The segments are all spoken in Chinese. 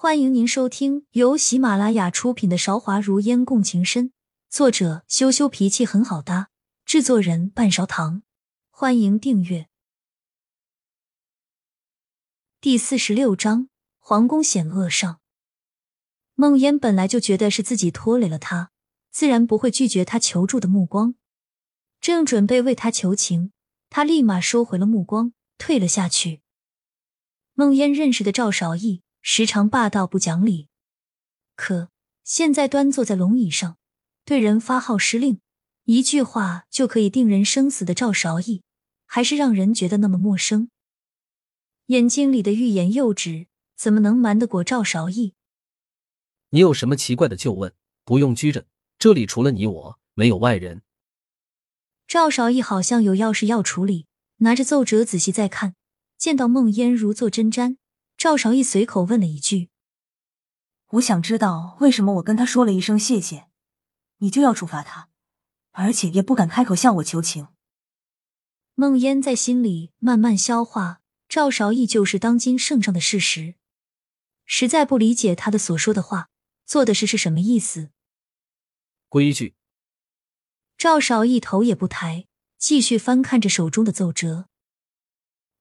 欢迎您收听由喜马拉雅出品的《韶华如烟共情深》，作者羞羞脾气很好搭，制作人半勺糖。欢迎订阅。第四十六章：皇宫险恶上。梦烟本来就觉得是自己拖累了他，自然不会拒绝他求助的目光。正准备为他求情，他立马收回了目光，退了下去。梦烟认识的赵少义。时常霸道不讲理，可现在端坐在龙椅上，对人发号施令，一句话就可以定人生死的赵韶义，还是让人觉得那么陌生。眼睛里的欲言又止，怎么能瞒得过赵韶义？你有什么奇怪的就问，不用拘着，这里除了你我，没有外人。赵韶义好像有要事要处理，拿着奏折仔细再看，见到孟烟如坐针毡。赵少义随口问了一句：“我想知道为什么我跟他说了一声谢谢，你就要处罚他，而且也不敢开口向我求情。”孟烟在心里慢慢消化赵少义就是当今圣上的事实，实在不理解他的所说的话、做的事是什么意思。规矩。赵少义头也不抬，继续翻看着手中的奏折。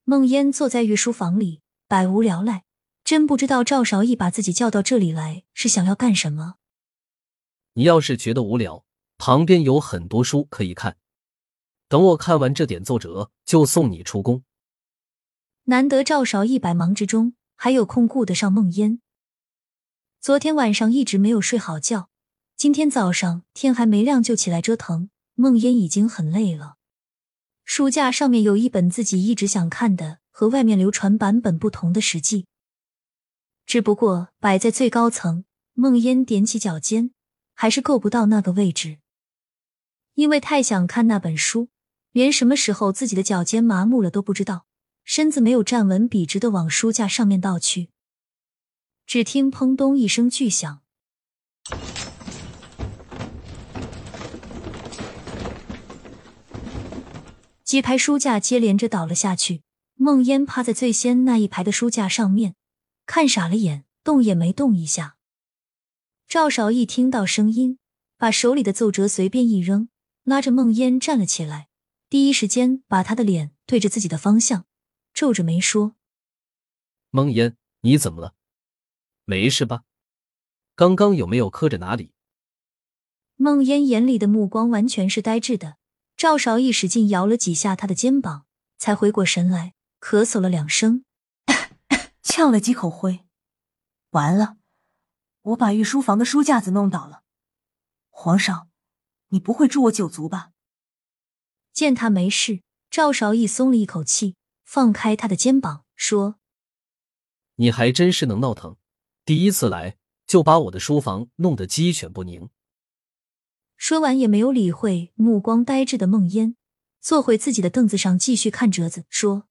孟烟坐在御书房里。百无聊赖，真不知道赵少义把自己叫到这里来是想要干什么。你要是觉得无聊，旁边有很多书可以看。等我看完这点奏折，就送你出宫。难得赵少义百忙之中还有空顾得上梦烟。昨天晚上一直没有睡好觉，今天早上天还没亮就起来折腾。梦烟已经很累了。书架上面有一本自己一直想看的。和外面流传版本不同的实际，只不过摆在最高层，梦烟踮起脚尖，还是够不到那个位置。因为太想看那本书，连什么时候自己的脚尖麻木了都不知道，身子没有站稳，笔直的往书架上面倒去。只听砰咚一声巨响，几排书架接连着倒了下去。梦烟趴在最先那一排的书架上面，看傻了眼，动也没动一下。赵少一听到声音，把手里的奏折随便一扔，拉着梦烟站了起来，第一时间把他的脸对着自己的方向，皱着眉说：“梦烟，你怎么了？没事吧？刚刚有没有磕着哪里？”梦烟眼里的目光完全是呆滞的。赵少一使劲摇了几下他的肩膀，才回过神来。咳嗽了两声，呛了几口灰。完了，我把御书房的书架子弄倒了。皇上，你不会诛我九族吧？见他没事，赵韶义松了一口气，放开他的肩膀说：“你还真是能闹腾，第一次来就把我的书房弄得鸡犬不宁。”说完也没有理会目光呆滞的梦烟，坐回自己的凳子上继续看折子，说。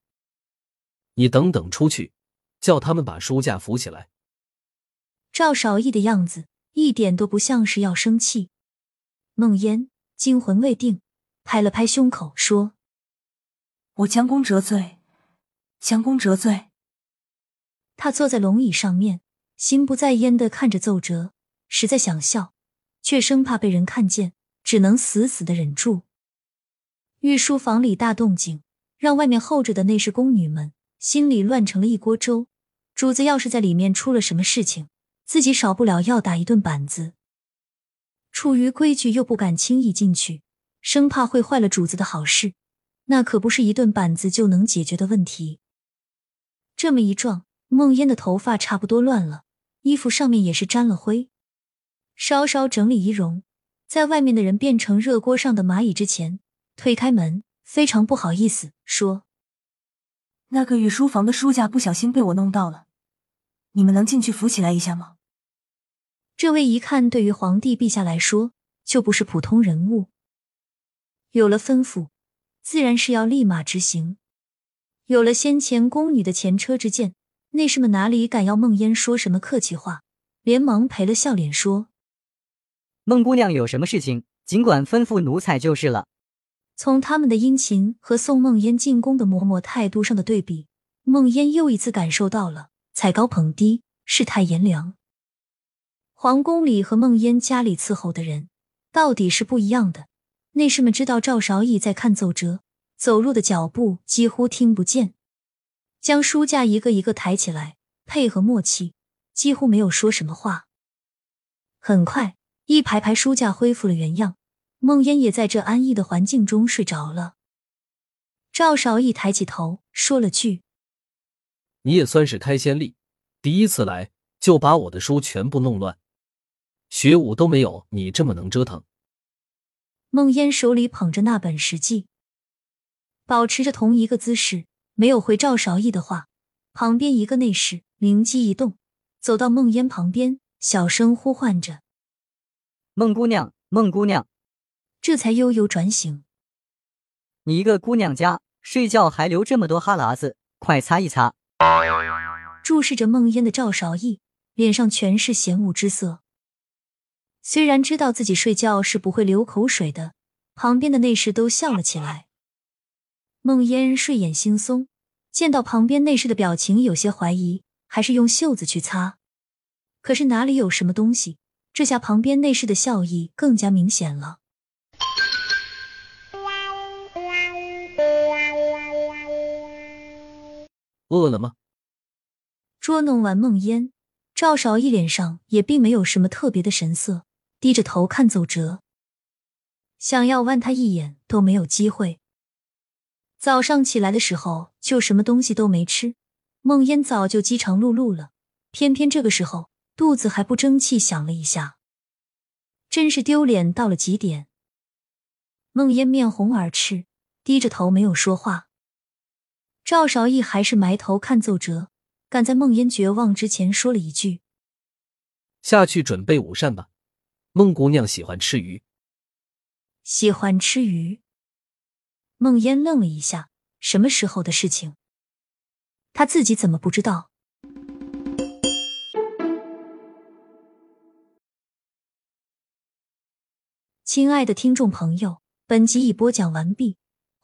你等等出去，叫他们把书架扶起来。赵少义的样子一点都不像是要生气。孟烟惊魂未定，拍了拍胸口说：“我将功折罪，将功折罪。”他坐在龙椅上面，心不在焉的看着奏折，实在想笑，却生怕被人看见，只能死死的忍住。御书房里大动静，让外面候着的内侍宫女们。心里乱成了一锅粥，主子要是在里面出了什么事情，自己少不了要打一顿板子。出于规矩，又不敢轻易进去，生怕会坏了主子的好事，那可不是一顿板子就能解决的问题。这么一撞，梦烟的头发差不多乱了，衣服上面也是沾了灰。稍稍整理仪容，在外面的人变成热锅上的蚂蚁之前，推开门，非常不好意思说。那个御书房的书架不小心被我弄到了，你们能进去扶起来一下吗？这位一看对于皇帝陛下来说就不是普通人物，有了吩咐，自然是要立马执行。有了先前宫女的前车之鉴，内侍们哪里敢要孟烟说什么客气话，连忙赔了笑脸说：“孟姑娘有什么事情，尽管吩咐奴才就是了。”从他们的殷勤和送孟烟进宫的嬷嬷态度上的对比，孟烟又一次感受到了踩高捧低、世态炎凉。皇宫里和梦烟家里伺候的人到底是不一样的。内侍们知道赵韶义在看奏折，走路的脚步几乎听不见，将书架一个一个抬起来，配合默契，几乎没有说什么话。很快，一排排书架恢复了原样，梦烟也在这安逸的环境中睡着了。赵韶义抬起头，说了句：“你也算是开先例，第一次来就把我的书全部弄乱。”学武都没有你这么能折腾。孟烟手里捧着那本《史记》，保持着同一个姿势，没有回赵韶义的话。旁边一个内侍灵机一动，走到孟烟旁边，小声呼唤着：“孟姑娘，孟姑娘！”这才悠悠转醒。你一个姑娘家睡觉还流这么多哈喇子，快擦一擦。注视着梦烟的赵韶义，脸上全是嫌恶之色。虽然知道自己睡觉是不会流口水的，旁边的内侍都笑了起来。梦烟睡眼惺忪，见到旁边内侍的表情有些怀疑，还是用袖子去擦。可是哪里有什么东西？这下旁边内侍的笑意更加明显了。饿了吗？捉弄完孟烟，赵少义脸上也并没有什么特别的神色。低着头看奏折，想要剜他一眼都没有机会。早上起来的时候就什么东西都没吃，梦烟早就饥肠辘辘了，偏偏这个时候肚子还不争气，响了一下，真是丢脸到了极点。梦烟面红耳赤，低着头没有说话。赵少义还是埋头看奏折，赶在孟烟绝望之前说了一句：“下去准备午膳吧。”孟姑娘喜欢吃鱼，喜欢吃鱼。孟烟愣了一下，什么时候的事情？他自己怎么不知道？亲爱的听众朋友，本集已播讲完毕，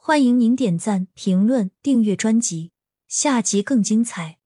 欢迎您点赞、评论、订阅专辑，下集更精彩。